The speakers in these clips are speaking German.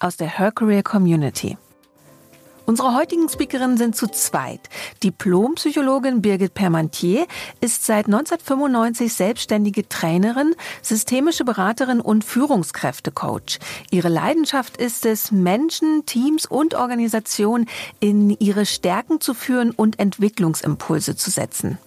aus der Her Career Community. Unsere heutigen Speakerinnen sind zu zweit. Diplompsychologin Birgit Permantier ist seit 1995 selbstständige Trainerin, systemische Beraterin und Führungskräftecoach. Ihre Leidenschaft ist es, Menschen, Teams und Organisationen in ihre Stärken zu führen und Entwicklungsimpulse zu setzen.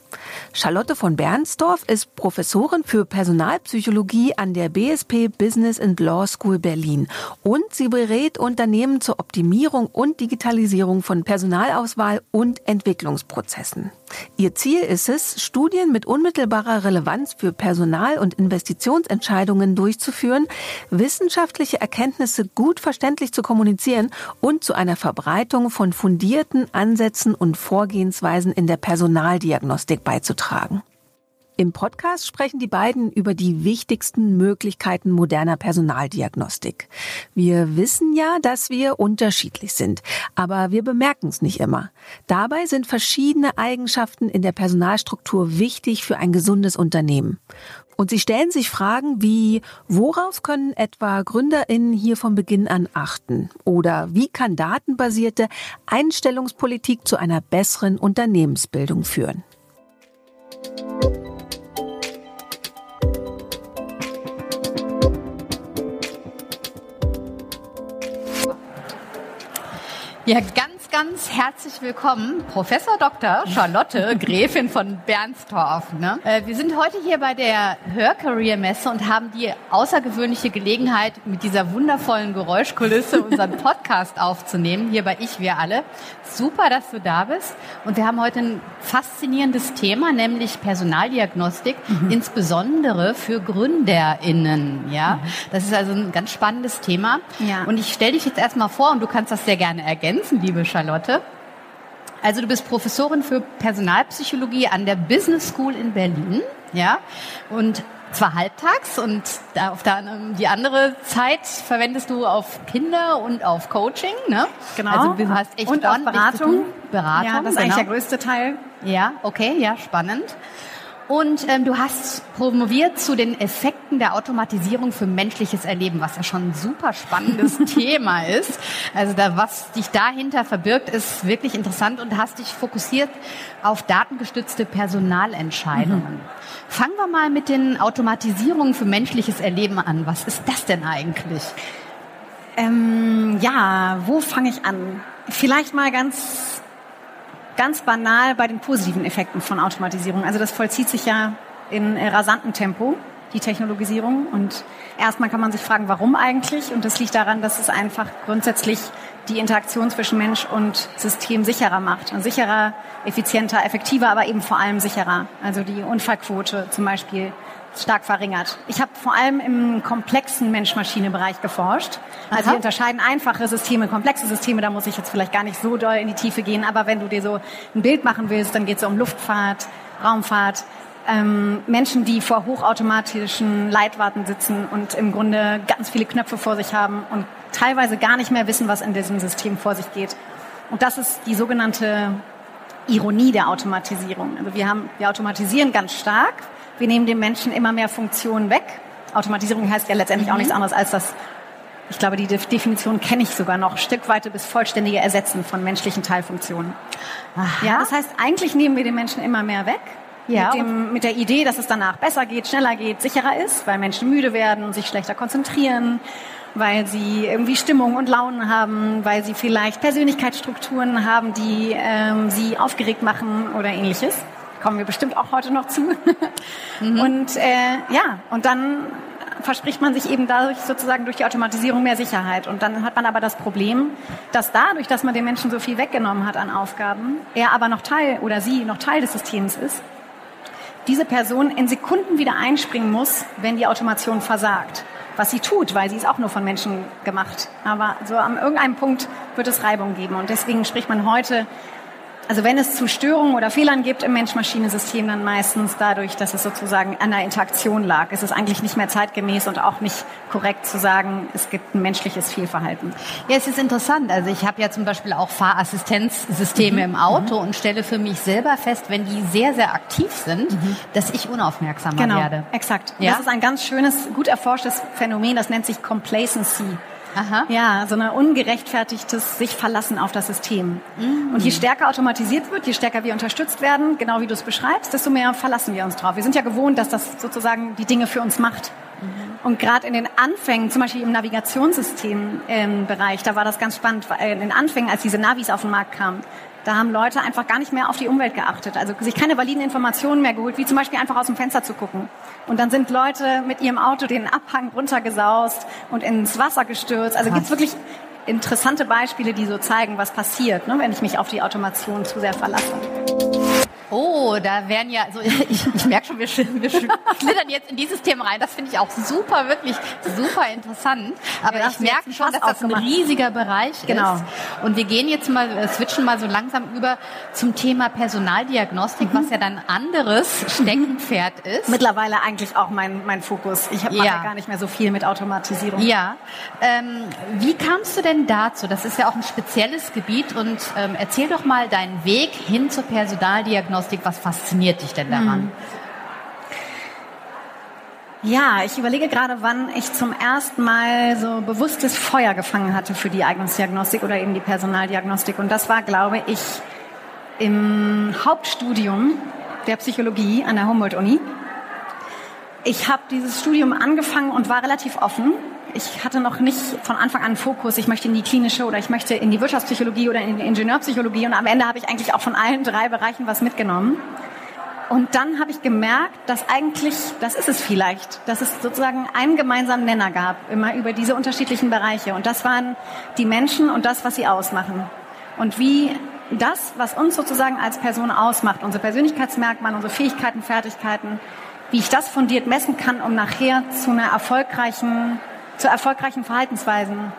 Charlotte von Bernsdorf ist Professorin für Personalpsychologie an der BSP Business and Law School Berlin und sie berät Unternehmen zur Optimierung und Digitalisierung von Personalauswahl und Entwicklungsprozessen. Ihr Ziel ist es, Studien mit unmittelbarer Relevanz für Personal- und Investitionsentscheidungen durchzuführen, wissenschaftliche Erkenntnisse gut verständlich zu kommunizieren und zu einer Verbreitung von fundierten Ansätzen und Vorgehensweisen in der Personaldiagnostik beizutragen. Im Podcast sprechen die beiden über die wichtigsten Möglichkeiten moderner Personaldiagnostik. Wir wissen ja, dass wir unterschiedlich sind, aber wir bemerken es nicht immer. Dabei sind verschiedene Eigenschaften in der Personalstruktur wichtig für ein gesundes Unternehmen. Und sie stellen sich Fragen wie, worauf können etwa Gründerinnen hier von Beginn an achten? Oder wie kann datenbasierte Einstellungspolitik zu einer besseren Unternehmensbildung führen? Ja, ganz, ganz herzlich willkommen, Professor Dr. Charlotte Gräfin von Bernstorff. Ne? Äh, wir sind heute hier bei der Hör Career Messe und haben die außergewöhnliche Gelegenheit, mit dieser wundervollen Geräuschkulisse unseren Podcast aufzunehmen. Hier bei Ich, wir alle. Super, dass du da bist. Und wir haben heute ein faszinierendes Thema, nämlich Personaldiagnostik, mhm. insbesondere für GründerInnen. Ja, mhm. das ist also ein ganz spannendes Thema. Ja. Und ich stelle dich jetzt erstmal vor und du kannst das sehr gerne ergänzen, liebe Charlotte. Also du bist Professorin für Personalpsychologie an der Business School in Berlin, ja, und zwar halbtags und auf der, die andere Zeit verwendest du auf Kinder und auf Coaching, ne? Genau. Also du hast echt und Beratung. Beratung. Ja, das ist genau. eigentlich der größte Teil. Ja, okay, ja, spannend. Und ähm, du hast promoviert zu den Effekten der Automatisierung für menschliches Erleben, was ja schon ein super spannendes Thema ist. Also da, was dich dahinter verbirgt, ist wirklich interessant und hast dich fokussiert auf datengestützte Personalentscheidungen. Mhm. Fangen wir mal mit den Automatisierungen für menschliches Erleben an. Was ist das denn eigentlich? Ähm, ja, wo fange ich an? Vielleicht mal ganz ganz banal bei den positiven Effekten von Automatisierung. Also das vollzieht sich ja in rasantem Tempo, die Technologisierung. Und erstmal kann man sich fragen, warum eigentlich? Und das liegt daran, dass es einfach grundsätzlich die Interaktion zwischen Mensch und System sicherer macht. Und sicherer, effizienter, effektiver, aber eben vor allem sicherer. Also die Unfallquote zum Beispiel stark verringert. Ich habe vor allem im komplexen Mensch-Maschine-Bereich geforscht. Also wir unterscheiden einfache Systeme, komplexe Systeme, da muss ich jetzt vielleicht gar nicht so doll in die Tiefe gehen, aber wenn du dir so ein Bild machen willst, dann geht es um Luftfahrt, Raumfahrt, ähm, Menschen, die vor hochautomatischen Leitwarten sitzen und im Grunde ganz viele Knöpfe vor sich haben und teilweise gar nicht mehr wissen, was in diesem System vor sich geht. Und das ist die sogenannte Ironie der Automatisierung. Also wir haben, wir automatisieren ganz stark, wir nehmen den Menschen immer mehr Funktionen weg. Automatisierung heißt ja letztendlich mhm. auch nichts anderes als das, ich glaube, die Definition kenne ich sogar noch, Stückweite bis vollständige Ersetzen von menschlichen Teilfunktionen. Aha. Ja, das heißt, eigentlich nehmen wir den Menschen immer mehr weg. Ja, mit, dem, mit der Idee, dass es danach besser geht, schneller geht, sicherer ist, weil Menschen müde werden und sich schlechter konzentrieren, weil sie irgendwie Stimmung und Launen haben, weil sie vielleicht Persönlichkeitsstrukturen haben, die ähm, sie aufgeregt machen oder ähnliches kommen wir bestimmt auch heute noch zu. Mhm. Und äh, ja, und dann verspricht man sich eben dadurch sozusagen durch die Automatisierung mehr Sicherheit. Und dann hat man aber das Problem, dass dadurch, dass man den Menschen so viel weggenommen hat an Aufgaben, er aber noch Teil oder sie noch Teil des Systems ist, diese Person in Sekunden wieder einspringen muss, wenn die Automation versagt. was sie tut, weil sie ist auch nur von Menschen gemacht. Aber so an irgendeinem Punkt wird es Reibung geben. Und deswegen spricht man heute also wenn es zu Störungen oder Fehlern gibt im Mensch-Maschine-System, dann meistens dadurch, dass es sozusagen an der Interaktion lag. Es ist eigentlich nicht mehr zeitgemäß und auch nicht korrekt zu sagen, es gibt ein menschliches Fehlverhalten. Ja, es ist interessant. Also ich habe ja zum Beispiel auch Fahrassistenzsysteme mhm. im Auto mhm. und stelle für mich selber fest, wenn die sehr, sehr aktiv sind, mhm. dass ich unaufmerksamer genau, werde. Exakt. Ja? Das ist ein ganz schönes, gut erforschtes Phänomen, das nennt sich Complacency. Aha. Ja, so ein ungerechtfertigtes sich verlassen auf das System. Mhm. Und je stärker automatisiert wird, je stärker wir unterstützt werden, genau wie du es beschreibst, desto mehr verlassen wir uns drauf. Wir sind ja gewohnt, dass das sozusagen die Dinge für uns macht. Mhm. Und gerade in den Anfängen, zum Beispiel im Navigationssystem-Bereich, da war das ganz spannend, in den Anfängen, als diese Navis auf den Markt kamen, da haben Leute einfach gar nicht mehr auf die Umwelt geachtet, also sich keine validen Informationen mehr geholt, wie zum Beispiel einfach aus dem Fenster zu gucken. Und dann sind Leute mit ihrem Auto den Abhang runtergesaust und ins Wasser gestürzt. Also gibt's wirklich interessante Beispiele, die so zeigen, was passiert, ne, wenn ich mich auf die Automation zu sehr verlasse. Oh, da wären ja, also ich, ich merke schon, wir, wir schlittern jetzt in dieses Thema rein. Das finde ich auch super, wirklich super interessant. Aber ja, ich merke schon, dass das ein riesiger Bereich genau. ist. Und wir gehen jetzt mal, äh, switchen mal so langsam über zum Thema Personaldiagnostik, mhm. was ja dann anderes Steckenpferd ist. Mittlerweile eigentlich auch mein, mein Fokus. Ich habe ja. ja gar nicht mehr so viel mit Automatisierung. Ja. Ähm, wie kamst du denn dazu? Das ist ja auch ein spezielles Gebiet und ähm, erzähl doch mal deinen Weg hin zur Personaldiagnostik Diagnostik? Was fasziniert dich denn daran? Hm. Ja, ich überlege gerade, wann ich zum ersten Mal so bewusstes Feuer gefangen hatte für die Eignungsdiagnostik oder eben die Personaldiagnostik. Und das war, glaube ich, im Hauptstudium der Psychologie an der Humboldt-Uni. Ich habe dieses Studium angefangen und war relativ offen. Ich hatte noch nicht von Anfang an Fokus, ich möchte in die klinische oder ich möchte in die Wirtschaftspsychologie oder in die Ingenieurpsychologie. Und am Ende habe ich eigentlich auch von allen drei Bereichen was mitgenommen. Und dann habe ich gemerkt, dass eigentlich, das ist es vielleicht, dass es sozusagen einen gemeinsamen Nenner gab, immer über diese unterschiedlichen Bereiche. Und das waren die Menschen und das, was sie ausmachen. Und wie das, was uns sozusagen als Person ausmacht, unsere Persönlichkeitsmerkmale, unsere Fähigkeiten, Fertigkeiten, wie ich das fundiert messen kann, um nachher zu einer erfolgreichen, zu erfolgreichen Verhaltensweisen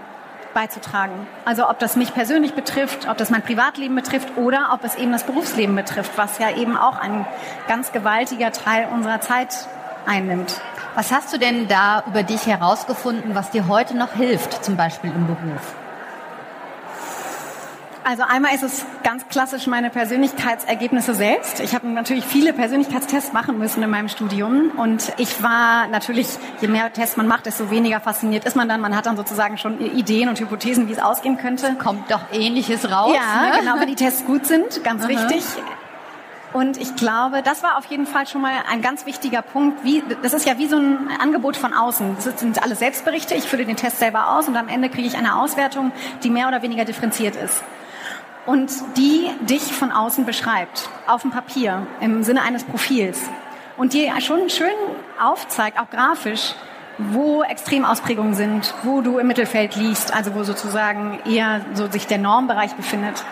beizutragen. Also ob das mich persönlich betrifft, ob das mein Privatleben betrifft oder ob es eben das Berufsleben betrifft, was ja eben auch ein ganz gewaltiger Teil unserer Zeit einnimmt. Was hast du denn da über dich herausgefunden, was dir heute noch hilft, zum Beispiel im Beruf? Also einmal ist es ganz klassisch meine Persönlichkeitsergebnisse selbst. Ich habe natürlich viele Persönlichkeitstests machen müssen in meinem Studium und ich war natürlich, je mehr Tests man macht, desto weniger fasziniert ist man dann. Man hat dann sozusagen schon Ideen und Hypothesen, wie es ausgehen könnte. Kommt doch ähnliches raus. Ja, ne? genau, wenn die Tests gut sind, ganz Aha. wichtig. Und ich glaube, das war auf jeden Fall schon mal ein ganz wichtiger Punkt. Wie, das ist ja wie so ein Angebot von außen. Das sind alle Selbstberichte. Ich fülle den Test selber aus und am Ende kriege ich eine Auswertung, die mehr oder weniger differenziert ist und die dich von außen beschreibt, auf dem Papier, im Sinne eines Profils. Und die schon schön aufzeigt, auch grafisch, wo Extremausprägungen sind, wo du im Mittelfeld liegst, also wo sozusagen eher so sich der Normbereich befindet.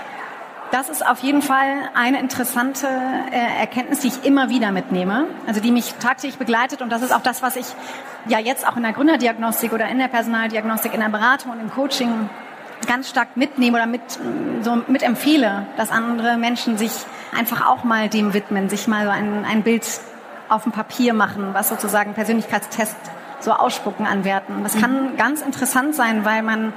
Das ist auf jeden Fall eine interessante äh, Erkenntnis, die ich immer wieder mitnehme, also die mich tagtäglich begleitet und das ist auch das, was ich ja jetzt auch in der Gründerdiagnostik oder in der Personaldiagnostik, in der Beratung und im Coaching ganz stark mitnehme oder mit, so mit empfehle, dass andere Menschen sich einfach auch mal dem widmen, sich mal so ein, ein Bild auf dem Papier machen, was sozusagen Persönlichkeitstest so ausspucken an Werten. Das kann mhm. ganz interessant sein, weil man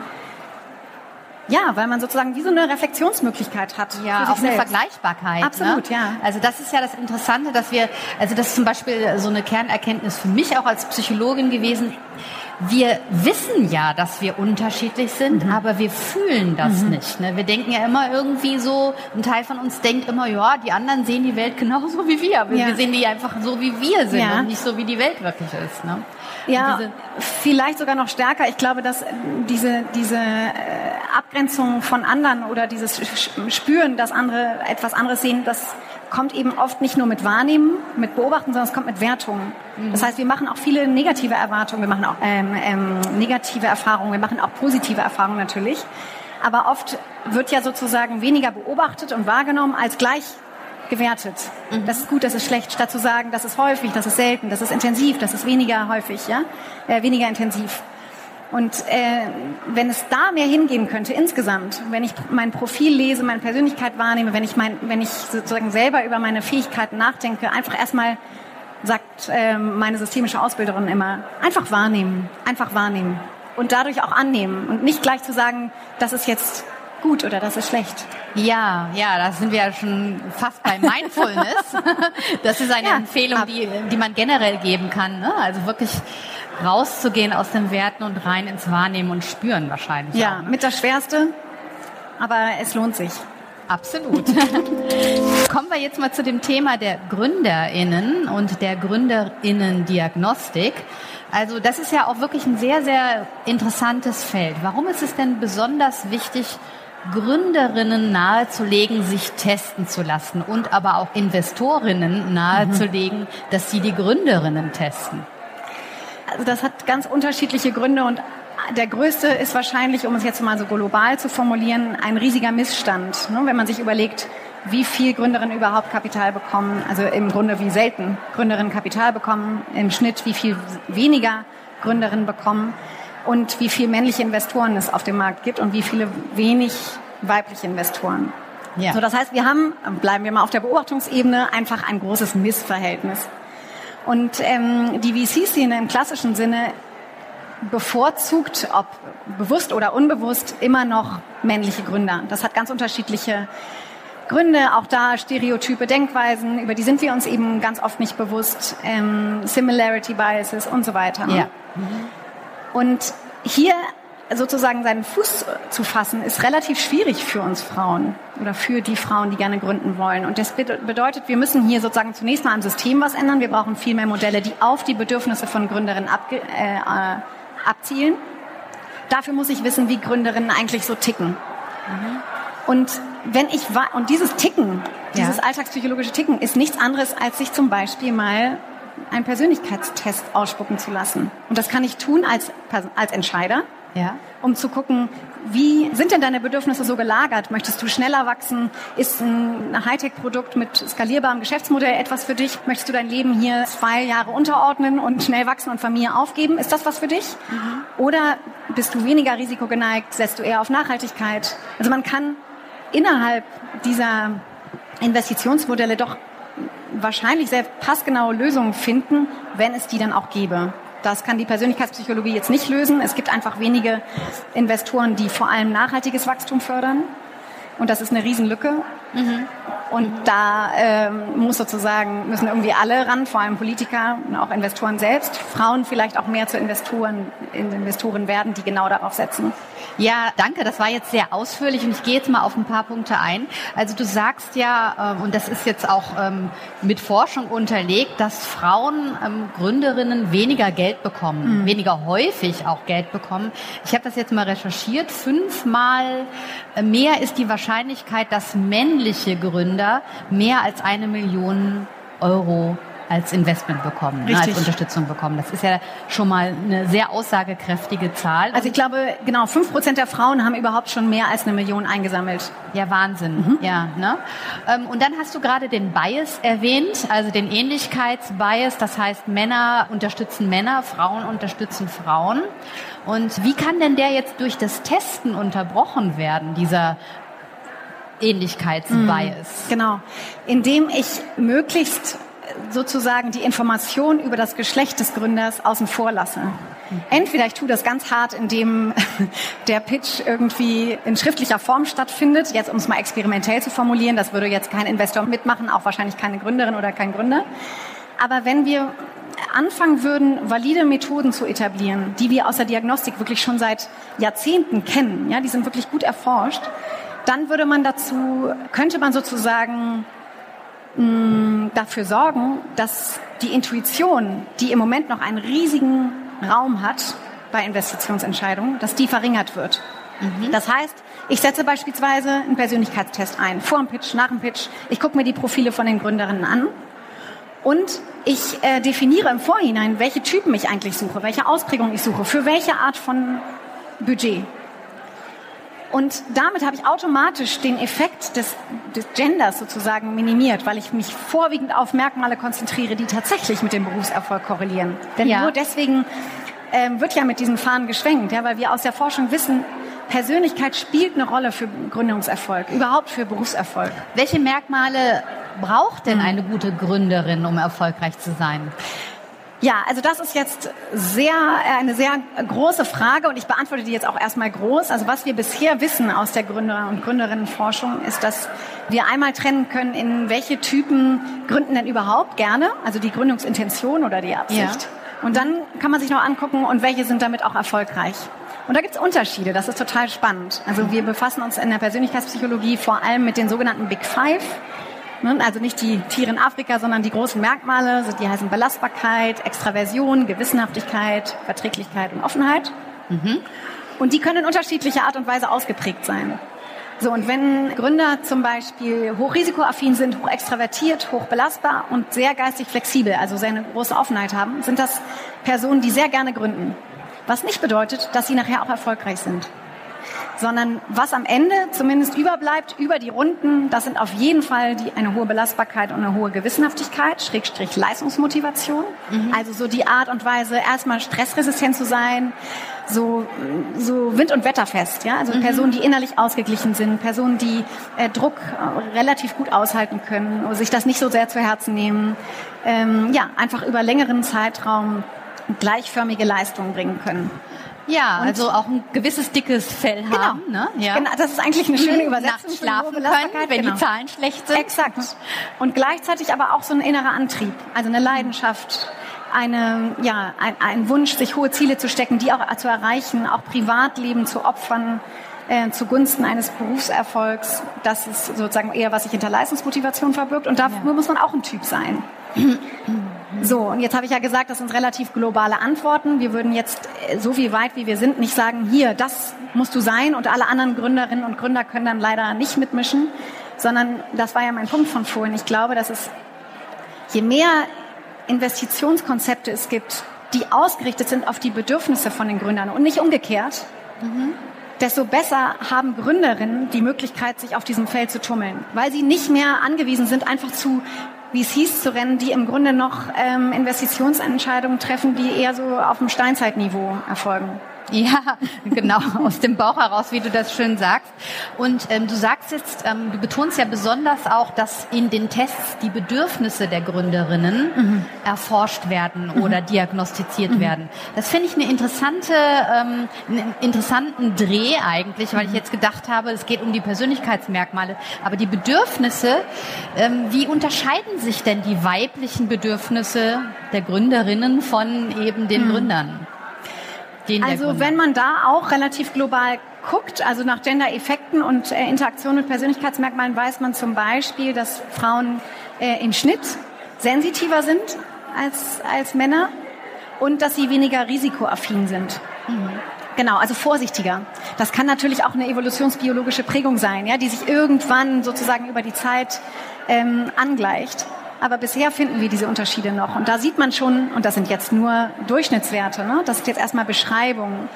ja, weil man sozusagen wie so eine Reflexionsmöglichkeit hat. Ja, auch eine Vergleichbarkeit. Ne? Absolut, ne? ja. Also das ist ja das Interessante, dass wir, also das ist zum Beispiel so eine Kernerkenntnis für mich auch als Psychologin gewesen wir wissen ja, dass wir unterschiedlich sind, mhm. aber wir fühlen das mhm. nicht. Ne? Wir denken ja immer irgendwie so, ein Teil von uns denkt immer, ja, die anderen sehen die Welt genauso wie wir, aber ja. wir sehen die einfach so, wie wir sind ja. und nicht so, wie die Welt wirklich ist. Ne? Ja, vielleicht sogar noch stärker. Ich glaube, dass diese, diese äh, Abgrenzung von anderen oder dieses Spüren, dass andere etwas anderes sehen, das kommt eben oft nicht nur mit Wahrnehmen, mit Beobachten, sondern es kommt mit Wertungen. Mhm. Das heißt, wir machen auch viele negative Erwartungen, wir machen auch ähm, ähm, negative Erfahrungen, wir machen auch positive Erfahrungen natürlich. Aber oft wird ja sozusagen weniger beobachtet und wahrgenommen als gleich gewertet. Mhm. Das ist gut, das ist schlecht, statt zu sagen, das ist häufig, das ist selten, das ist intensiv, das ist weniger häufig, ja, äh, weniger intensiv. Und äh, wenn es da mehr hingehen könnte insgesamt, wenn ich mein Profil lese, meine Persönlichkeit wahrnehme, wenn ich mein, wenn ich sozusagen selber über meine Fähigkeiten nachdenke, einfach erstmal sagt äh, meine systemische Ausbilderin immer, einfach wahrnehmen, einfach wahrnehmen und dadurch auch annehmen und nicht gleich zu sagen, das ist jetzt gut oder das ist schlecht. Ja, ja, da sind wir ja schon fast bei Mindfulness. Das ist eine ja, Empfehlung, die, die man generell geben kann. Ne? Also wirklich rauszugehen aus den Werten und rein ins Wahrnehmen und Spüren wahrscheinlich. Ja, auch, ne? mit das Schwerste, aber es lohnt sich. Absolut. Kommen wir jetzt mal zu dem Thema der GründerInnen und der GründerInnen-Diagnostik. Also das ist ja auch wirklich ein sehr, sehr interessantes Feld. Warum ist es denn besonders wichtig, Gründerinnen nahezulegen, sich testen zu lassen und aber auch Investorinnen nahezulegen, mhm. dass sie die Gründerinnen testen? Also das hat ganz unterschiedliche Gründe und der größte ist wahrscheinlich, um es jetzt mal so global zu formulieren, ein riesiger Missstand. Ne? Wenn man sich überlegt, wie viel Gründerinnen überhaupt Kapital bekommen, also im Grunde wie selten Gründerinnen Kapital bekommen, im Schnitt wie viel weniger Gründerinnen bekommen und wie viel männliche Investoren es auf dem Markt gibt und wie viele wenig weibliche Investoren. Ja. So, das heißt, wir haben, bleiben wir mal auf der Beobachtungsebene, einfach ein großes Missverhältnis. Und ähm, die VC-Szene im klassischen Sinne bevorzugt, ob bewusst oder unbewusst, immer noch männliche Gründer. Das hat ganz unterschiedliche Gründe, auch da stereotype Denkweisen, über die sind wir uns eben ganz oft nicht bewusst, ähm, Similarity Biases und so weiter. Ja. Mhm. Und hier sozusagen seinen Fuß zu fassen, ist relativ schwierig für uns Frauen oder für die Frauen, die gerne gründen wollen. Und das bedeutet, wir müssen hier sozusagen zunächst mal am System was ändern. Wir brauchen viel mehr Modelle, die auf die Bedürfnisse von Gründerinnen abge äh, abzielen. Dafür muss ich wissen, wie Gründerinnen eigentlich so ticken. Mhm. Und wenn ich und dieses Ticken, dieses ja. alltagspsychologische Ticken, ist nichts anderes, als sich zum Beispiel mal einen Persönlichkeitstest ausspucken zu lassen. Und das kann ich tun als, als Entscheider ja. um zu gucken, wie sind denn deine Bedürfnisse so gelagert? Möchtest du schneller wachsen? Ist ein Hightech-Produkt mit skalierbarem Geschäftsmodell etwas für dich? Möchtest du dein Leben hier zwei Jahre unterordnen und schnell wachsen und Familie aufgeben? Ist das was für dich? Mhm. Oder bist du weniger risikogeneigt? Setzt du eher auf Nachhaltigkeit? Also man kann innerhalb dieser Investitionsmodelle doch wahrscheinlich sehr passgenaue Lösungen finden, wenn es die dann auch gäbe. Das kann die Persönlichkeitspsychologie jetzt nicht lösen. Es gibt einfach wenige Investoren, die vor allem nachhaltiges Wachstum fördern. Und das ist eine Riesenlücke. Mhm. Und da ähm, muss sozusagen, müssen irgendwie alle ran, vor allem Politiker und auch Investoren selbst. Frauen vielleicht auch mehr zu Investoren, Investoren werden, die genau darauf setzen. Ja, danke. Das war jetzt sehr ausführlich und ich gehe jetzt mal auf ein paar Punkte ein. Also du sagst ja, äh, und das ist jetzt auch ähm, mit Forschung unterlegt, dass Frauen ähm, Gründerinnen weniger Geld bekommen, mhm. weniger häufig auch Geld bekommen. Ich habe das jetzt mal recherchiert. Fünfmal äh, mehr ist die Wahrscheinlichkeit, dass männliche Gründer mehr als eine Million Euro als Investment bekommen, ne, als Unterstützung bekommen. Das ist ja schon mal eine sehr aussagekräftige Zahl. Also ich glaube, genau, fünf Prozent der Frauen haben überhaupt schon mehr als eine Million eingesammelt. Ja, Wahnsinn. Mhm. Ja, ne? Ähm, und dann hast du gerade den Bias erwähnt, also den Ähnlichkeitsbias. Das heißt, Männer unterstützen Männer, Frauen unterstützen Frauen. Und wie kann denn der jetzt durch das Testen unterbrochen werden, dieser Ähnlichkeitsbias? Mhm, genau. Indem ich möglichst sozusagen die Information über das Geschlecht des Gründers außen vor lasse. Entweder ich tue das ganz hart, indem der Pitch irgendwie in schriftlicher Form stattfindet, jetzt um es mal experimentell zu formulieren, das würde jetzt kein Investor mitmachen, auch wahrscheinlich keine Gründerin oder kein Gründer. Aber wenn wir anfangen würden, valide Methoden zu etablieren, die wir aus der Diagnostik wirklich schon seit Jahrzehnten kennen, ja, die sind wirklich gut erforscht, dann würde man dazu, könnte man sozusagen mh, dafür sorgen, dass die Intuition, die im Moment noch einen riesigen Raum hat bei Investitionsentscheidungen, dass die verringert wird. Mhm. Das heißt, ich setze beispielsweise einen Persönlichkeitstest ein, vor dem Pitch, nach dem Pitch. Ich gucke mir die Profile von den Gründerinnen an und ich äh, definiere im Vorhinein, welche Typen ich eigentlich suche, welche Ausprägung ich suche, für welche Art von Budget. Und damit habe ich automatisch den Effekt des, des Genders sozusagen minimiert, weil ich mich vorwiegend auf Merkmale konzentriere, die tatsächlich mit dem Berufserfolg korrelieren. Denn ja. nur deswegen ähm, wird ja mit diesen Fahnen geschwenkt, ja, weil wir aus der Forschung wissen, Persönlichkeit spielt eine Rolle für Gründungserfolg, überhaupt für Berufserfolg. Welche Merkmale braucht denn eine gute Gründerin, um erfolgreich zu sein? Ja, also das ist jetzt sehr, äh, eine sehr große Frage und ich beantworte die jetzt auch erstmal groß. Also was wir bisher wissen aus der Gründer- und Gründerinnenforschung ist, dass wir einmal trennen können, in welche Typen gründen denn überhaupt gerne, also die Gründungsintention oder die Absicht. Ja. Und dann kann man sich noch angucken, und welche sind damit auch erfolgreich. Und da gibt es Unterschiede, das ist total spannend. Also wir befassen uns in der Persönlichkeitspsychologie vor allem mit den sogenannten Big Five. Ne? Also nicht die Tiere in Afrika, sondern die großen Merkmale, die heißen Belastbarkeit, Extraversion, Gewissenhaftigkeit, Verträglichkeit und Offenheit. Mhm. Und die können in unterschiedlicher Art und Weise ausgeprägt sein. So, und wenn Gründer zum Beispiel hochrisikoaffin sind, hoch extravertiert, hoch belastbar und sehr geistig flexibel, also sehr eine große Offenheit haben, sind das Personen, die sehr gerne gründen. Was nicht bedeutet, dass sie nachher auch erfolgreich sind. Sondern was am Ende zumindest überbleibt über die Runden, das sind auf jeden Fall die, eine hohe Belastbarkeit und eine hohe Gewissenhaftigkeit, Schrägstrich Leistungsmotivation. Mhm. Also so die Art und Weise, erstmal stressresistent zu sein, so, so wind- und wetterfest. Ja? Also mhm. Personen, die innerlich ausgeglichen sind, Personen, die äh, Druck äh, relativ gut aushalten können, sich das nicht so sehr zu Herzen nehmen. Ähm, ja, einfach über längeren Zeitraum gleichförmige Leistungen bringen können. Ja, und also auch ein gewisses dickes Fell genau. haben. Ne? Ja. Genau, das ist eigentlich eine schöne Übersetzung. Nachts schlafen können, wenn genau. die Zahlen schlecht sind. Exakt. Und gleichzeitig aber auch so ein innerer Antrieb, also eine Leidenschaft, eine, ja, ein, ein Wunsch, sich hohe Ziele zu stecken, die auch zu erreichen, auch Privatleben zu opfern, äh, zugunsten eines Berufserfolgs. Das ist sozusagen eher, was sich hinter Leistungsmotivation verbirgt. Und dafür ja. muss man auch ein Typ sein. So, und jetzt habe ich ja gesagt, das sind relativ globale Antworten. Wir würden jetzt äh, so viel weit, wie wir sind, nicht sagen, hier, das musst du sein und alle anderen Gründerinnen und Gründer können dann leider nicht mitmischen, sondern das war ja mein Punkt von vorhin. Ich glaube, dass es, je mehr Investitionskonzepte es gibt, die ausgerichtet sind auf die Bedürfnisse von den Gründern und nicht umgekehrt, mhm. desto besser haben Gründerinnen die Möglichkeit, sich auf diesem Feld zu tummeln, weil sie nicht mehr angewiesen sind, einfach zu wie es hieß, zu rennen, die im Grunde noch ähm, Investitionsentscheidungen treffen, die eher so auf dem Steinzeitniveau erfolgen. Ja, genau, aus dem Bauch heraus, wie du das schön sagst. Und ähm, du sagst jetzt, ähm, du betonst ja besonders auch, dass in den Tests die Bedürfnisse der Gründerinnen mhm. erforscht werden mhm. oder diagnostiziert mhm. werden. Das finde ich eine interessante, ähm, einen interessanten Dreh eigentlich, weil ich mhm. jetzt gedacht habe, es geht um die Persönlichkeitsmerkmale. Aber die Bedürfnisse, ähm, wie unterscheiden sich denn die weiblichen Bedürfnisse der Gründerinnen von eben den mhm. Gründern? Also wenn man da auch relativ global guckt, also nach Gender-Effekten und äh, Interaktion mit Persönlichkeitsmerkmalen, weiß man zum Beispiel, dass Frauen äh, im Schnitt sensitiver sind als, als Männer und dass sie weniger risikoaffin sind. Mhm. Genau, also vorsichtiger. Das kann natürlich auch eine evolutionsbiologische Prägung sein, ja, die sich irgendwann sozusagen über die Zeit ähm, angleicht. Aber bisher finden wir diese Unterschiede noch. Und da sieht man schon, und das sind jetzt nur Durchschnittswerte, ne? das sind jetzt erstmal Beschreibungen.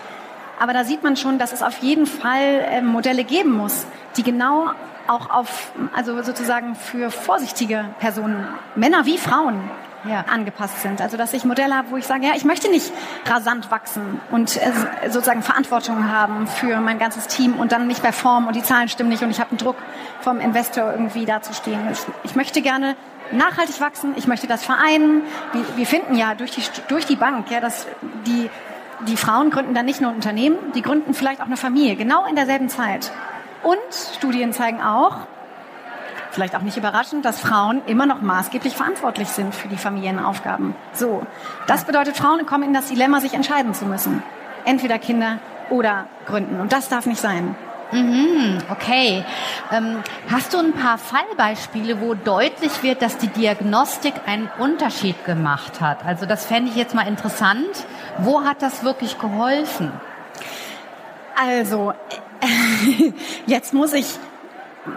Aber da sieht man schon, dass es auf jeden Fall äh, Modelle geben muss, die genau auch auf, also sozusagen für vorsichtige Personen, Männer wie Frauen, ja. angepasst sind. Also dass ich Modelle habe, wo ich sage, ja, ich möchte nicht rasant wachsen und äh, sozusagen Verantwortung haben für mein ganzes Team und dann nicht performen und die Zahlen stimmen nicht und ich habe einen Druck vom Investor irgendwie dazustehen. Ich, ich möchte gerne nachhaltig wachsen, ich möchte das vereinen. Wir, wir finden ja durch die, durch die Bank, ja, dass die, die Frauen gründen dann nicht nur ein Unternehmen, die gründen vielleicht auch eine Familie, genau in derselben Zeit. Und Studien zeigen auch, vielleicht auch nicht überraschend, dass Frauen immer noch maßgeblich verantwortlich sind für die Familienaufgaben. So, das bedeutet, Frauen kommen in das Dilemma, sich entscheiden zu müssen. Entweder Kinder oder gründen. Und das darf nicht sein. Mhm, okay. Ähm, hast du ein paar Fallbeispiele, wo deutlich wird, dass die Diagnostik einen Unterschied gemacht hat? Also das fände ich jetzt mal interessant. Wo hat das wirklich geholfen? Also, jetzt muss ich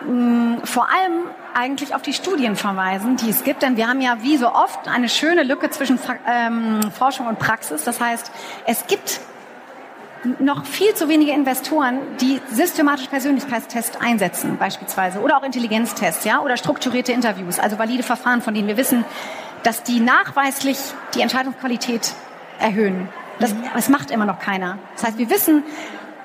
mh, mm, vor allem eigentlich auf die Studien verweisen, die es gibt, denn wir haben ja wie so oft eine schöne Lücke zwischen ähm, Forschung und Praxis. Das heißt, es gibt noch viel zu wenige Investoren, die systematisch Persönlichkeitstests einsetzen, beispielsweise, oder auch Intelligenztests, ja, oder strukturierte Interviews, also valide Verfahren, von denen wir wissen, dass die nachweislich die Entscheidungsqualität erhöhen. Das, mhm. das macht immer noch keiner. Das heißt, wir wissen,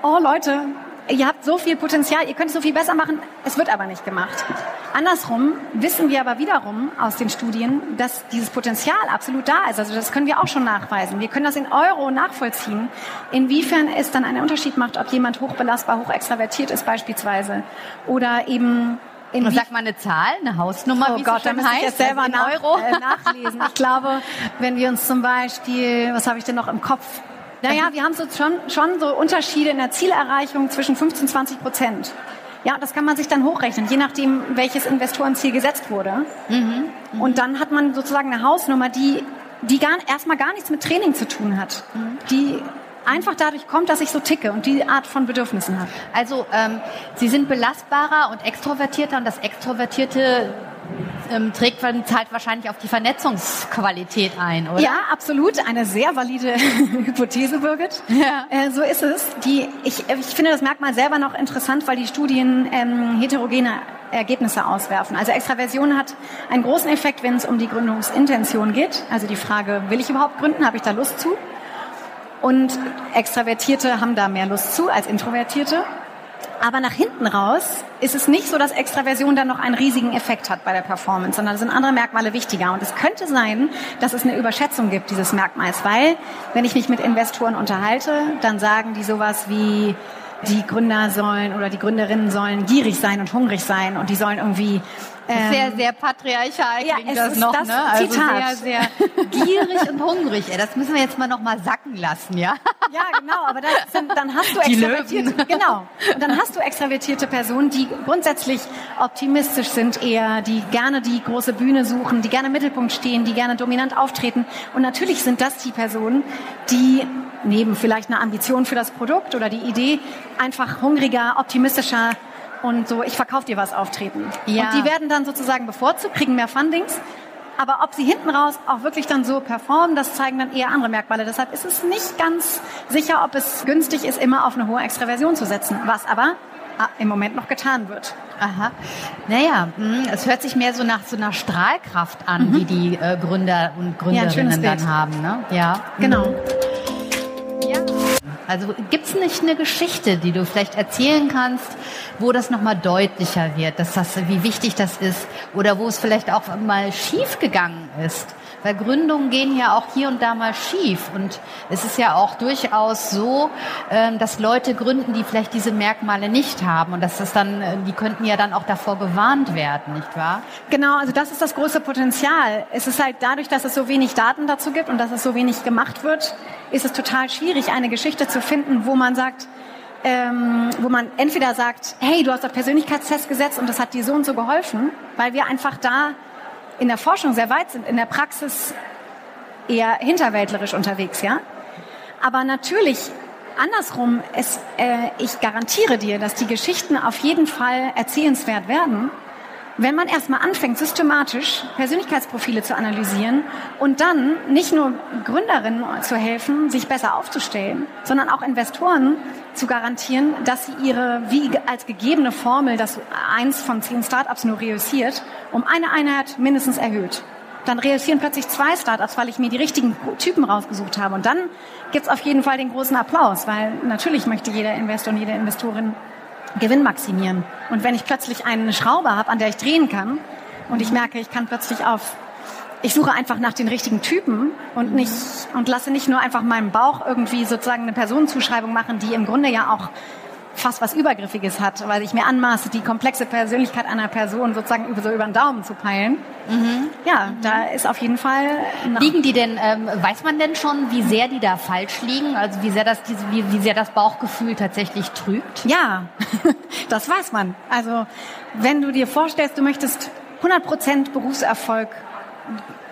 oh Leute, ihr habt so viel Potenzial, ihr könnt es so viel besser machen, es wird aber nicht gemacht. Andersrum wissen wir aber wiederum aus den Studien, dass dieses Potenzial absolut da ist. Also das können wir auch schon nachweisen. Wir können das in Euro nachvollziehen, inwiefern es dann einen Unterschied macht, ob jemand hochbelastbar, hoch extravertiert ist beispielsweise oder eben in Sag mal eine Zahl, eine Hausnummer, oh wie Gott, es dann heißt. Ich jetzt selber nach, Euro? Äh, nachlesen. Ich glaube, wenn wir uns zum Beispiel, was habe ich denn noch im Kopf? Naja, wir haben so schon, schon so Unterschiede in der Zielerreichung zwischen 15 und 20 Prozent. Ja, das kann man sich dann hochrechnen, je nachdem, welches Investorenziel gesetzt wurde. Mhm, mh. Und dann hat man sozusagen eine Hausnummer, die, die gar, erstmal gar nichts mit Training zu tun hat. Mhm. Die einfach dadurch kommt, dass ich so ticke und die Art von Bedürfnissen habe. Also ähm, Sie sind belastbarer und extrovertierter und das Extrovertierte ähm, trägt zahlt wahrscheinlich auf die Vernetzungsqualität ein, oder? Ja, absolut. Eine sehr valide Hypothese, Birgit. Ja. Äh, so ist es. Die, ich, ich finde das Merkmal selber noch interessant, weil die Studien ähm, heterogene Ergebnisse auswerfen. Also Extraversion hat einen großen Effekt, wenn es um die Gründungsintention geht. Also die Frage, will ich überhaupt gründen? Habe ich da Lust zu? Und Extravertierte haben da mehr Lust zu als Introvertierte. Aber nach hinten raus ist es nicht so, dass Extraversion dann noch einen riesigen Effekt hat bei der Performance, sondern es sind andere Merkmale wichtiger. Und es könnte sein, dass es eine Überschätzung gibt dieses Merkmals, weil wenn ich mich mit Investoren unterhalte, dann sagen die sowas wie, die Gründer sollen oder die Gründerinnen sollen gierig sein und hungrig sein und die sollen irgendwie ähm, sehr, sehr patriarchal klingt ja, das noch, das ne? Also Zitat. sehr, sehr gierig und hungrig. Das müssen wir jetzt mal noch mal sacken lassen, ja? Ja, genau. Aber sind, dann hast du extravertierte, genau. Und dann hast du extravertierte Personen, die grundsätzlich optimistisch sind, eher, die gerne die große Bühne suchen, die gerne im Mittelpunkt stehen, die gerne dominant auftreten. Und natürlich sind das die Personen, die neben vielleicht einer Ambition für das Produkt oder die Idee einfach hungriger, optimistischer und so, ich verkaufe dir was auftreten. Ja. Und die werden dann sozusagen bevorzugt, kriegen mehr Fundings. Aber ob sie hinten raus auch wirklich dann so performen, das zeigen dann eher andere Merkmale. Deshalb ist es nicht ganz sicher, ob es günstig ist, immer auf eine hohe Extraversion zu setzen. Was aber ah, im Moment noch getan wird. Aha. Naja, hm, es hört sich mehr so nach so einer Strahlkraft an, mhm. die die äh, Gründer und Gründerinnen ja, dann haben. Ne? Ja, genau. Mhm. Also gibt's nicht eine Geschichte, die du vielleicht erzählen kannst, wo das nochmal deutlicher wird, dass das, wie wichtig das ist oder wo es vielleicht auch mal schief gegangen ist? Weil Gründungen gehen ja auch hier und da mal schief. Und es ist ja auch durchaus so, ähm, dass Leute gründen, die vielleicht diese Merkmale nicht haben. Und dass das dann, äh, die könnten ja dann auch davor gewarnt werden, nicht wahr? Genau, also das ist das große Potenzial. Es ist halt dadurch, dass es so wenig Daten dazu gibt und dass es so wenig gemacht wird, ist es total schwierig, eine Geschichte zu finden, wo man sagt, ähm, wo man entweder sagt, hey, du hast auf Persönlichkeitstest gesetzt und das hat dir so und so geholfen, weil wir einfach da in der Forschung sehr weit sind, in der Praxis eher hinterwäldlerisch unterwegs, ja. Aber natürlich andersrum, es, äh, ich garantiere dir, dass die Geschichten auf jeden Fall erzählenswert werden wenn man erstmal anfängt, systematisch Persönlichkeitsprofile zu analysieren und dann nicht nur Gründerinnen zu helfen, sich besser aufzustellen, sondern auch Investoren zu garantieren, dass sie ihre, wie als gegebene Formel, dass eins von zehn Startups nur reüssiert, um eine Einheit mindestens erhöht. Dann reüssieren plötzlich zwei Startups, weil ich mir die richtigen Typen rausgesucht habe. Und dann gibt's auf jeden Fall den großen Applaus, weil natürlich möchte jeder Investor und jede Investorin Gewinn maximieren. Und wenn ich plötzlich eine Schraube habe, an der ich drehen kann, und ich merke, ich kann plötzlich auf, ich suche einfach nach den richtigen Typen und nicht, und lasse nicht nur einfach meinem Bauch irgendwie sozusagen eine Personenzuschreibung machen, die im Grunde ja auch fast was Übergriffiges hat, weil ich mir anmaße, die komplexe Persönlichkeit einer Person sozusagen über, so über den Daumen zu peilen. Mhm. Ja, da ist auf jeden Fall. Liegen die denn, ähm, weiß man denn schon, wie sehr die da falsch liegen? Also wie sehr das, wie, wie sehr das Bauchgefühl tatsächlich trügt? Ja, das weiß man. Also wenn du dir vorstellst, du möchtest 100% Berufserfolg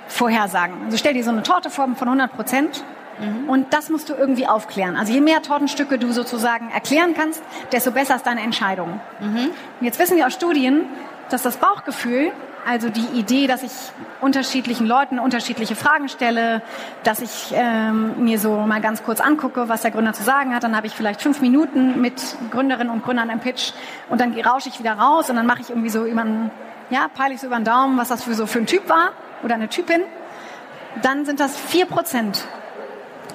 vorhersagen. Also stell dir so eine Torte vor von 100 Prozent Mhm. Und das musst du irgendwie aufklären. Also je mehr Tortenstücke du sozusagen erklären kannst, desto besser ist deine Entscheidung. Mhm. Und jetzt wissen wir aus Studien, dass das Bauchgefühl, also die Idee, dass ich unterschiedlichen Leuten unterschiedliche Fragen stelle, dass ich ähm, mir so mal ganz kurz angucke, was der Gründer zu sagen hat. Dann habe ich vielleicht fünf Minuten mit Gründerinnen und Gründern im Pitch und dann rausche ich wieder raus und dann mache ich irgendwie so über einen, ja, peile ich so über den Daumen, was das für so für ein Typ war oder eine Typin. Dann sind das vier Prozent.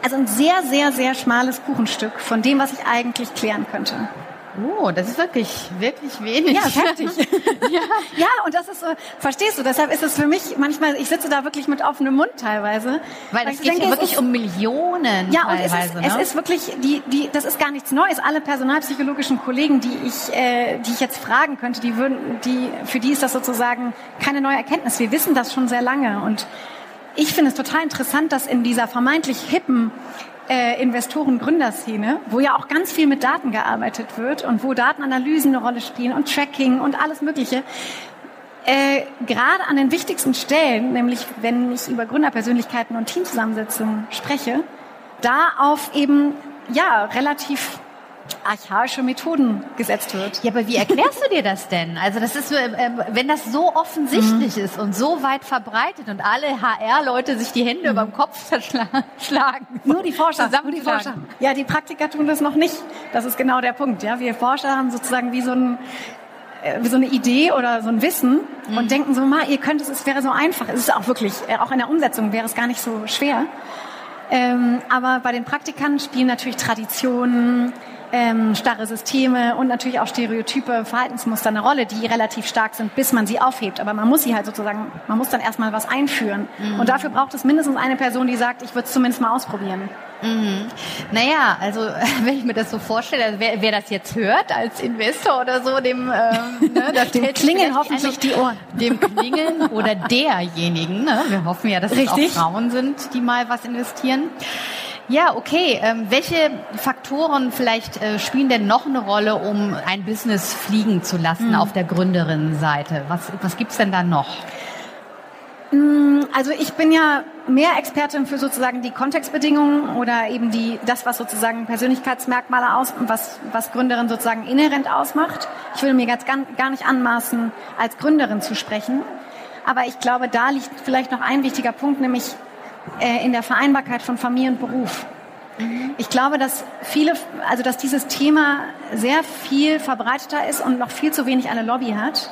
Also ein sehr, sehr, sehr schmales Kuchenstück von dem, was ich eigentlich klären könnte. Oh, das ist wirklich, wirklich wenig. Ja, heftig. ja. ja, und das ist so, verstehst du, deshalb ist es für mich manchmal, ich sitze da wirklich mit offenem Mund teilweise. Weil es geht denke, ja wirklich ist, um Millionen ja, teilweise. Und es ist, ne? es ist wirklich, die, die, das ist gar nichts Neues. Alle personalpsychologischen Kollegen, die ich, äh, die ich jetzt fragen könnte, die würden, die, für die ist das sozusagen keine neue Erkenntnis. Wir wissen das schon sehr lange und ich finde es total interessant, dass in dieser vermeintlich hippen äh, Investoren-Gründerszene, wo ja auch ganz viel mit Daten gearbeitet wird und wo Datenanalysen eine Rolle spielen und Tracking und alles Mögliche, äh, gerade an den wichtigsten Stellen, nämlich wenn ich über Gründerpersönlichkeiten und Teamzusammensetzungen spreche, da auf eben ja relativ archaische Methoden gesetzt wird. Ja, aber wie erklärst du dir das denn? Also das ist, äh, wenn das so offensichtlich mhm. ist und so weit verbreitet und alle HR-Leute sich die Hände mhm. über dem Kopf zerschlagen. Nur die Forscher. Nur die Forscher. Ja, die Praktiker tun das noch nicht. Das ist genau der Punkt. Ja, wir Forscher haben sozusagen wie so ein äh, so eine Idee oder so ein Wissen mhm. und denken so, mal, ihr könnt es, es wäre so einfach. Es ist auch wirklich, äh, auch in der Umsetzung wäre es gar nicht so schwer. Ähm, aber bei den Praktikern spielen natürlich Traditionen, ähm, starre Systeme und natürlich auch Stereotype, Verhaltensmuster eine Rolle, die relativ stark sind, bis man sie aufhebt. Aber man muss sie halt sozusagen, man muss dann erstmal was einführen. Mhm. Und dafür braucht es mindestens eine Person, die sagt, ich würde es zumindest mal ausprobieren. Mhm. Naja, also wenn ich mir das so vorstelle, also wer, wer das jetzt hört als Investor oder so, dem, ähm, ne, das dem klingen hoffentlich die Ohren. Dem klingen oder derjenigen. Ne? Wir hoffen ja, dass Richtig. es auch Frauen sind, die mal was investieren. Ja, okay. Ähm, welche Faktoren vielleicht äh, spielen denn noch eine Rolle, um ein Business fliegen zu lassen mhm. auf der Gründerinnenseite? Was, was gibt's denn da noch? Mm, also ich bin ja mehr Expertin für sozusagen die Kontextbedingungen oder eben die das, was sozusagen Persönlichkeitsmerkmale aus, was was Gründerin sozusagen inhärent ausmacht. Ich will mir gar, gar nicht anmaßen, als Gründerin zu sprechen, aber ich glaube, da liegt vielleicht noch ein wichtiger Punkt, nämlich äh, in der Vereinbarkeit von Familie und Beruf. Ich glaube, dass viele, also dass dieses Thema sehr viel verbreiteter ist und noch viel zu wenig eine Lobby hat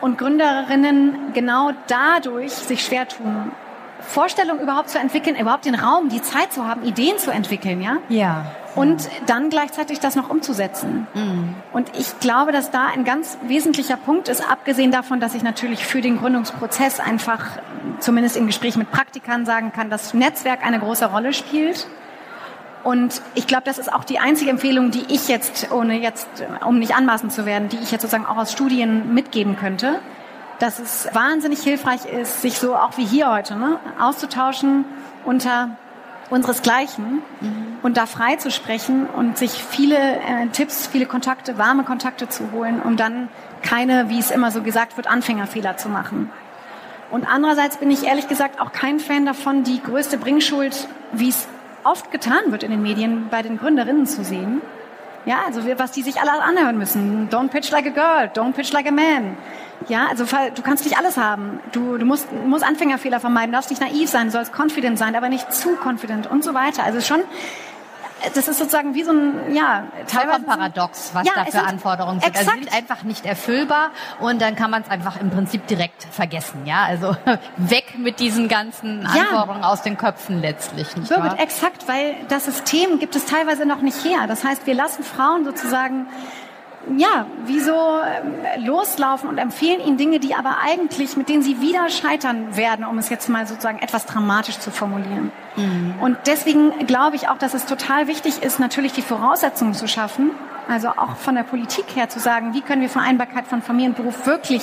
und Gründerinnen genau dadurch sich schwer tun, Vorstellungen überhaupt zu entwickeln, überhaupt den Raum, die Zeit zu haben, Ideen zu entwickeln, ja? Ja. Und dann gleichzeitig das noch umzusetzen. Mhm. Und ich glaube, dass da ein ganz wesentlicher Punkt ist, abgesehen davon, dass ich natürlich für den Gründungsprozess einfach zumindest im Gespräch mit Praktikern sagen kann, dass Netzwerk eine große Rolle spielt. Und ich glaube, das ist auch die einzige Empfehlung, die ich jetzt, ohne jetzt, um nicht anmaßen zu werden, die ich jetzt sozusagen auch aus Studien mitgeben könnte dass es wahnsinnig hilfreich ist, sich so auch wie hier heute ne, auszutauschen unter unseresgleichen mhm. und da frei zu sprechen und sich viele äh, Tipps, viele Kontakte, warme Kontakte zu holen, um dann keine, wie es immer so gesagt wird, Anfängerfehler zu machen. Und andererseits bin ich ehrlich gesagt auch kein Fan davon, die größte Bringschuld, wie es oft getan wird in den Medien, bei den Gründerinnen zu sehen. Ja, also was die sich alle anhören müssen. Don't pitch like a girl, don't pitch like a man. Ja, also du kannst nicht alles haben. Du, du musst, musst Anfängerfehler vermeiden, darfst nicht naiv sein, sollst confident sein, aber nicht zu confident und so weiter. Also schon, das ist sozusagen wie so ein, ja, teilweise paradox, was ja, da für Anforderungen sind. Also sie sind einfach nicht erfüllbar und dann kann man es einfach im Prinzip direkt vergessen, ja. Also weg mit diesen ganzen Anforderungen ja. aus den Köpfen letztlich, nicht Birgit, wahr? exakt, weil das System gibt es teilweise noch nicht her. Das heißt, wir lassen Frauen sozusagen ja, wie so ähm, loslaufen und empfehlen ihnen Dinge, die aber eigentlich, mit denen sie wieder scheitern werden, um es jetzt mal sozusagen etwas dramatisch zu formulieren. Mhm. Und deswegen glaube ich auch, dass es total wichtig ist, natürlich die Voraussetzungen zu schaffen, also auch von der Politik her zu sagen, wie können wir Vereinbarkeit von Familie und Beruf wirklich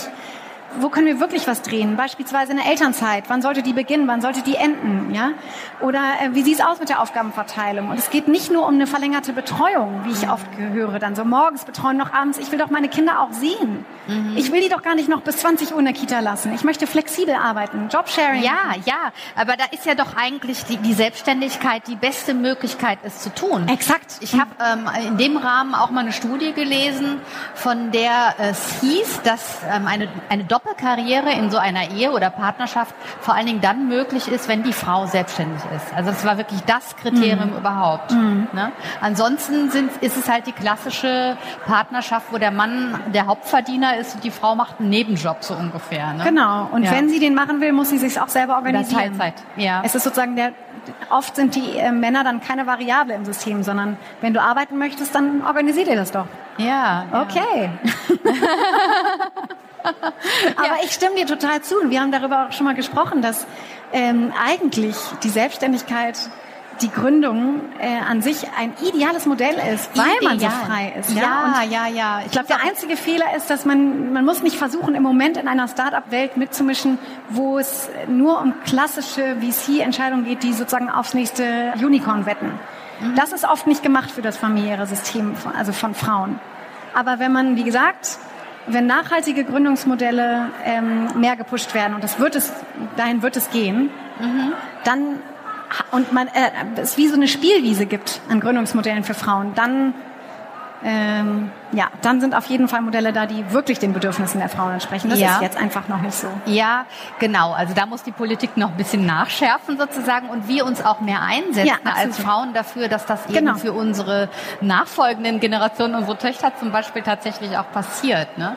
wo können wir wirklich was drehen? Beispielsweise in der Elternzeit. Wann sollte die beginnen? Wann sollte die enden? Ja? Oder äh, wie sieht es aus mit der Aufgabenverteilung? Und es geht nicht nur um eine verlängerte Betreuung, wie ich oft höre, dann so morgens betreuen, noch abends. Ich will doch meine Kinder auch sehen. Mhm. Ich will die doch gar nicht noch bis 20 Uhr in der Kita lassen. Ich möchte flexibel arbeiten, Jobsharing. Ja, ja, aber da ist ja doch eigentlich die, die Selbstständigkeit die beste Möglichkeit, es zu tun. Exakt. Ich habe ähm, in dem Rahmen auch mal eine Studie gelesen, von der es hieß, dass ähm, eine, eine Doppelkarriere in so einer Ehe oder Partnerschaft vor allen Dingen dann möglich ist, wenn die Frau selbstständig ist. Also das war wirklich das Kriterium mhm. überhaupt. Mhm. Ne? Ansonsten sind, ist es halt die klassische Partnerschaft, wo der Mann der Hauptverdiener ist und die Frau macht einen Nebenjob so ungefähr. Ne? Genau. Und ja. wenn sie den machen will, muss sie sich auch selber organisieren. Teilzeit. Ja. Es ist sozusagen der oft sind die äh, Männer dann keine Variable im System, sondern wenn du arbeiten möchtest, dann organisier dir das doch. Ja. Okay. Aber ja. ich stimme dir total zu. Und wir haben darüber auch schon mal gesprochen, dass ähm, eigentlich die Selbstständigkeit die Gründung äh, an sich ein ideales Modell ist, weil Ideal. man so frei ist. Ja, ja, ja. ja. Ich glaube, der einzige Fehler ist, dass man man muss nicht versuchen, im Moment in einer Start-up-Welt mitzumischen, wo es nur um klassische VC-Entscheidungen geht, die sozusagen aufs nächste Unicorn wetten. Mhm. Das ist oft nicht gemacht für das familiäre System, also von Frauen. Aber wenn man, wie gesagt, wenn nachhaltige Gründungsmodelle ähm, mehr gepusht werden und das wird es, dahin wird es gehen, mhm. dann und man äh, es wie so eine Spielwiese gibt an Gründungsmodellen für Frauen, dann ähm, ja, dann sind auf jeden Fall Modelle da, die wirklich den Bedürfnissen der Frauen entsprechen. Das ja. ist jetzt einfach noch nicht so. Ja, genau. Also da muss die Politik noch ein bisschen nachschärfen sozusagen und wir uns auch mehr einsetzen ja, als Frauen dafür, dass das eben genau. für unsere nachfolgenden Generationen, unsere Töchter zum Beispiel tatsächlich auch passiert. Ne?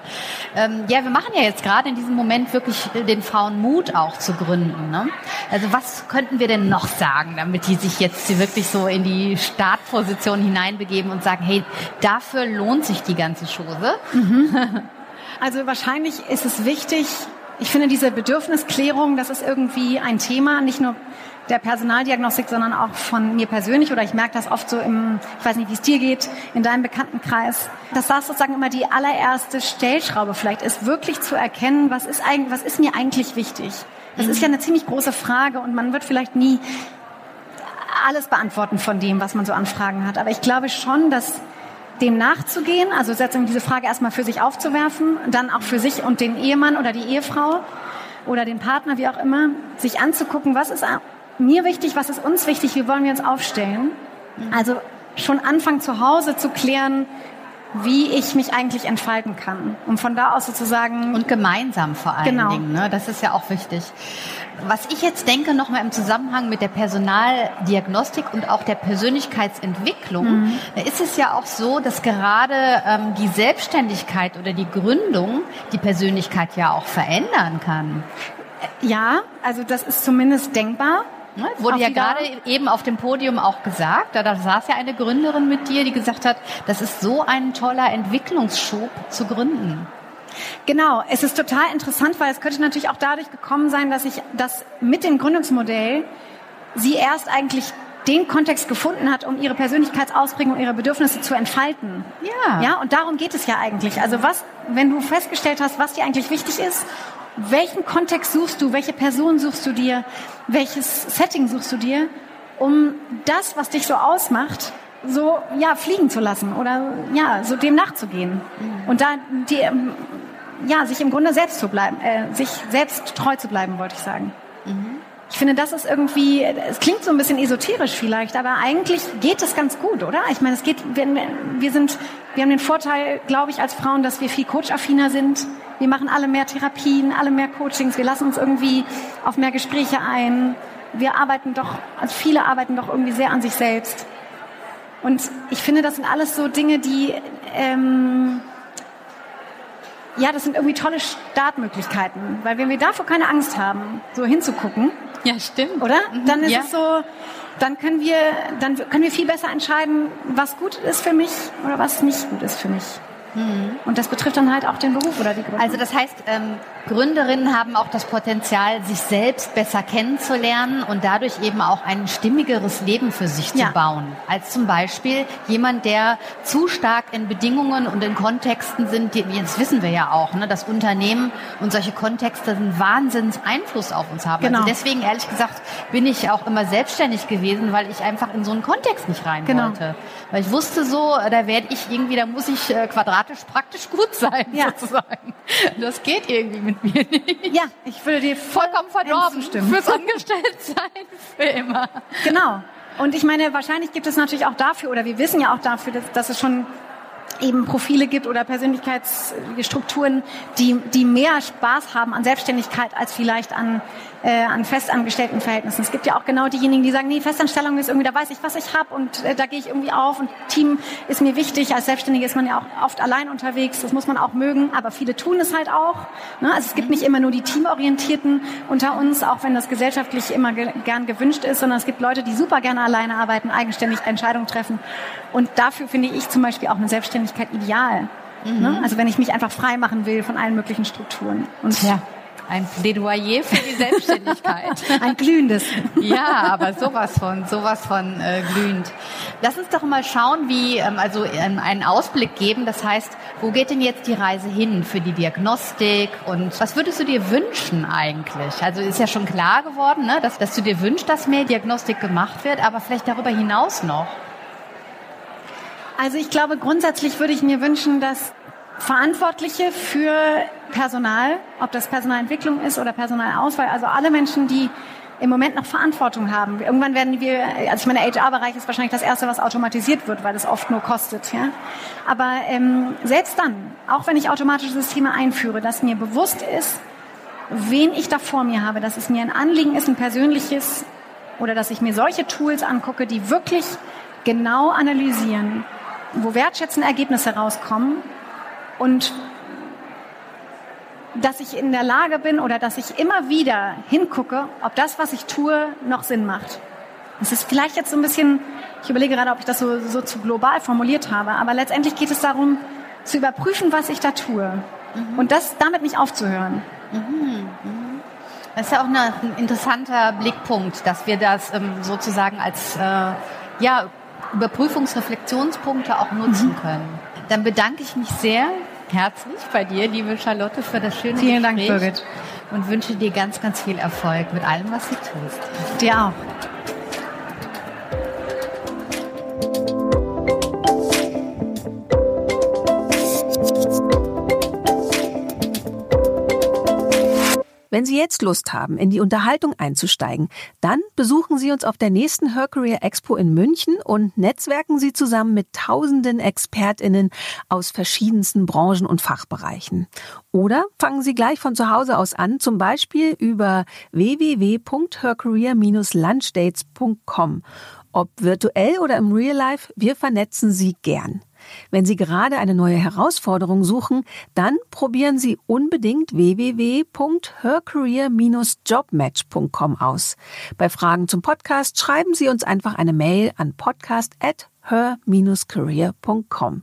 Ähm, ja, wir machen ja jetzt gerade in diesem Moment wirklich den Frauen Mut auch zu gründen. Ne? Also was könnten wir denn noch sagen, damit die sich jetzt wirklich so in die Startposition hineinbegeben und sagen, hey, dafür lohnt sich die ganze Chose. Mhm. Also wahrscheinlich ist es wichtig, ich finde diese Bedürfnisklärung, das ist irgendwie ein Thema, nicht nur der Personaldiagnostik, sondern auch von mir persönlich oder ich merke das oft so im, ich weiß nicht, wie es dir geht, in deinem Bekanntenkreis, dass das sozusagen immer die allererste Stellschraube vielleicht ist, wirklich zu erkennen, was ist eigentlich, was ist mir eigentlich wichtig? Das mhm. ist ja eine ziemlich große Frage und man wird vielleicht nie alles beantworten von dem, was man so an Fragen hat. Aber ich glaube schon, dass dem nachzugehen, also sozusagen diese Frage erstmal für sich aufzuwerfen, dann auch für sich und den Ehemann oder die Ehefrau oder den Partner, wie auch immer, sich anzugucken, was ist mir wichtig, was ist uns wichtig, wie wollen wir uns aufstellen. Also schon anfangen zu Hause zu klären, wie ich mich eigentlich entfalten kann. Um von da aus sozusagen. Und gemeinsam vor allen genau. Dingen. Ne? Das ist ja auch wichtig. Was ich jetzt denke, nochmal im Zusammenhang mit der Personaldiagnostik und auch der Persönlichkeitsentwicklung, mhm. da ist es ja auch so, dass gerade ähm, die Selbstständigkeit oder die Gründung die Persönlichkeit ja auch verändern kann. Ja, also das ist zumindest denkbar. Ne? Wurde ja gerade eben auf dem Podium auch gesagt, da, da saß ja eine Gründerin mit dir, die gesagt hat, das ist so ein toller Entwicklungsschub zu gründen. Genau, es ist total interessant, weil es könnte natürlich auch dadurch gekommen sein, dass ich das mit dem Gründungsmodell sie erst eigentlich den Kontext gefunden hat, um ihre Persönlichkeitsausprägung, ihre Bedürfnisse zu entfalten. Ja. Ja, und darum geht es ja eigentlich. Also was, wenn du festgestellt hast, was dir eigentlich wichtig ist welchen Kontext suchst du, welche Person suchst du dir, welches Setting suchst du dir, um das, was dich so ausmacht, so ja fliegen zu lassen oder ja so dem nachzugehen mhm. und da die ähm, ja sich im Grunde selbst zu bleiben, äh, sich selbst treu zu bleiben, wollte ich sagen. Mhm. Ich finde, das ist irgendwie, es klingt so ein bisschen esoterisch vielleicht, aber eigentlich geht es ganz gut, oder? Ich meine, es geht, wir, wir sind, wir haben den Vorteil, glaube ich, als Frauen, dass wir viel coach-affiner sind. Wir machen alle mehr Therapien, alle mehr Coachings. Wir lassen uns irgendwie auf mehr Gespräche ein. Wir arbeiten doch, also viele arbeiten doch irgendwie sehr an sich selbst. Und ich finde, das sind alles so Dinge, die, ähm, ja, das sind irgendwie tolle Startmöglichkeiten. Weil wenn wir davor keine Angst haben, so hinzugucken, ja, stimmt. Oder? Mhm. Dann ist ja. es so, dann können wir, dann können wir viel besser entscheiden, was gut ist für mich oder was nicht gut ist für mich. Mhm. Und das betrifft dann halt auch den Beruf oder die Gründung. Also das heißt, ähm, Gründerinnen haben auch das Potenzial, sich selbst besser kennenzulernen und dadurch eben auch ein stimmigeres Leben für sich ja. zu bauen. Als zum Beispiel jemand, der zu stark in Bedingungen und in Kontexten sind, die, das wissen wir ja auch, ne, dass Unternehmen und solche Kontexte einen Wahnsinns Einfluss auf uns haben. Genau. Also deswegen, ehrlich gesagt, bin ich auch immer selbstständig gewesen, weil ich einfach in so einen Kontext nicht rein genau. wollte. Weil ich wusste so, da werde ich irgendwie, da muss ich äh, Quadrat theoretisch praktisch gut sein, ja. sozusagen. Das geht irgendwie mit mir nicht. Ja, ich würde dir vollkommen verdorben stimmen. fürs Angestelltsein für immer. Genau. Und ich meine, wahrscheinlich gibt es natürlich auch dafür, oder wir wissen ja auch dafür, dass, dass es schon eben Profile gibt oder Persönlichkeitsstrukturen, die, die mehr Spaß haben an Selbstständigkeit als vielleicht an äh, an festangestellten Verhältnissen. Es gibt ja auch genau diejenigen, die sagen, nee, Festanstellung ist irgendwie, da weiß ich, was ich habe und äh, da gehe ich irgendwie auf und Team ist mir wichtig. Als Selbstständige ist man ja auch oft allein unterwegs, das muss man auch mögen, aber viele tun es halt auch. Ne? Also es gibt nicht immer nur die Teamorientierten unter uns, auch wenn das gesellschaftlich immer ge gern gewünscht ist, sondern es gibt Leute, die super gerne alleine arbeiten, eigenständig Entscheidungen treffen. Und dafür finde ich zum Beispiel auch eine Selbstständigkeit ideal. Mhm. Ne? Also wenn ich mich einfach frei machen will von allen möglichen Strukturen. Und ja. Ein Plädoyer für die Selbstständigkeit. Ein glühendes. Ja, aber sowas von, sowas von äh, glühend. Lass uns doch mal schauen, wie, ähm, also ähm, einen Ausblick geben. Das heißt, wo geht denn jetzt die Reise hin für die Diagnostik und was würdest du dir wünschen eigentlich? Also ist ja schon klar geworden, ne, dass, dass du dir wünschst, dass mehr Diagnostik gemacht wird, aber vielleicht darüber hinaus noch. Also ich glaube, grundsätzlich würde ich mir wünschen, dass Verantwortliche für Personal, ob das Personalentwicklung ist oder Personalauswahl, also alle Menschen, die im Moment noch Verantwortung haben. Irgendwann werden wir, also ich meine, HR-Bereich ist wahrscheinlich das Erste, was automatisiert wird, weil es oft nur kostet. Ja? Aber ähm, selbst dann, auch wenn ich automatische Systeme einführe, dass mir bewusst ist, wen ich da vor mir habe, dass es mir ein Anliegen ist, ein persönliches, oder dass ich mir solche Tools angucke, die wirklich genau analysieren, wo wertschätzende Ergebnisse rauskommen und dass ich in der Lage bin oder dass ich immer wieder hingucke, ob das, was ich tue, noch Sinn macht. Das ist vielleicht jetzt so ein bisschen, ich überlege gerade, ob ich das so, so zu global formuliert habe, aber letztendlich geht es darum, zu überprüfen, was ich da tue mhm. und das damit nicht aufzuhören. Mhm. Mhm. Das ist ja auch ein interessanter Blickpunkt, dass wir das ähm, sozusagen als äh, ja, Überprüfungsreflexionspunkte auch nutzen mhm. können. Dann bedanke ich mich sehr herzlich bei dir, liebe Charlotte, für das schöne Vielen Gespräch. Dank, Birgit. Und wünsche dir ganz, ganz viel Erfolg mit allem, was du tust. Dir auch. Wenn Sie jetzt Lust haben, in die Unterhaltung einzusteigen, dann besuchen Sie uns auf der nächsten Her Career Expo in München und netzwerken Sie zusammen mit tausenden ExpertInnen aus verschiedensten Branchen und Fachbereichen. Oder fangen Sie gleich von zu Hause aus an, zum Beispiel über www.hercareer-lunchdates.com. Ob virtuell oder im Real Life, wir vernetzen Sie gern. Wenn Sie gerade eine neue Herausforderung suchen, dann probieren Sie unbedingt www.hercareer-jobmatch.com aus. Bei Fragen zum Podcast schreiben Sie uns einfach eine Mail an podcast@her-career.com.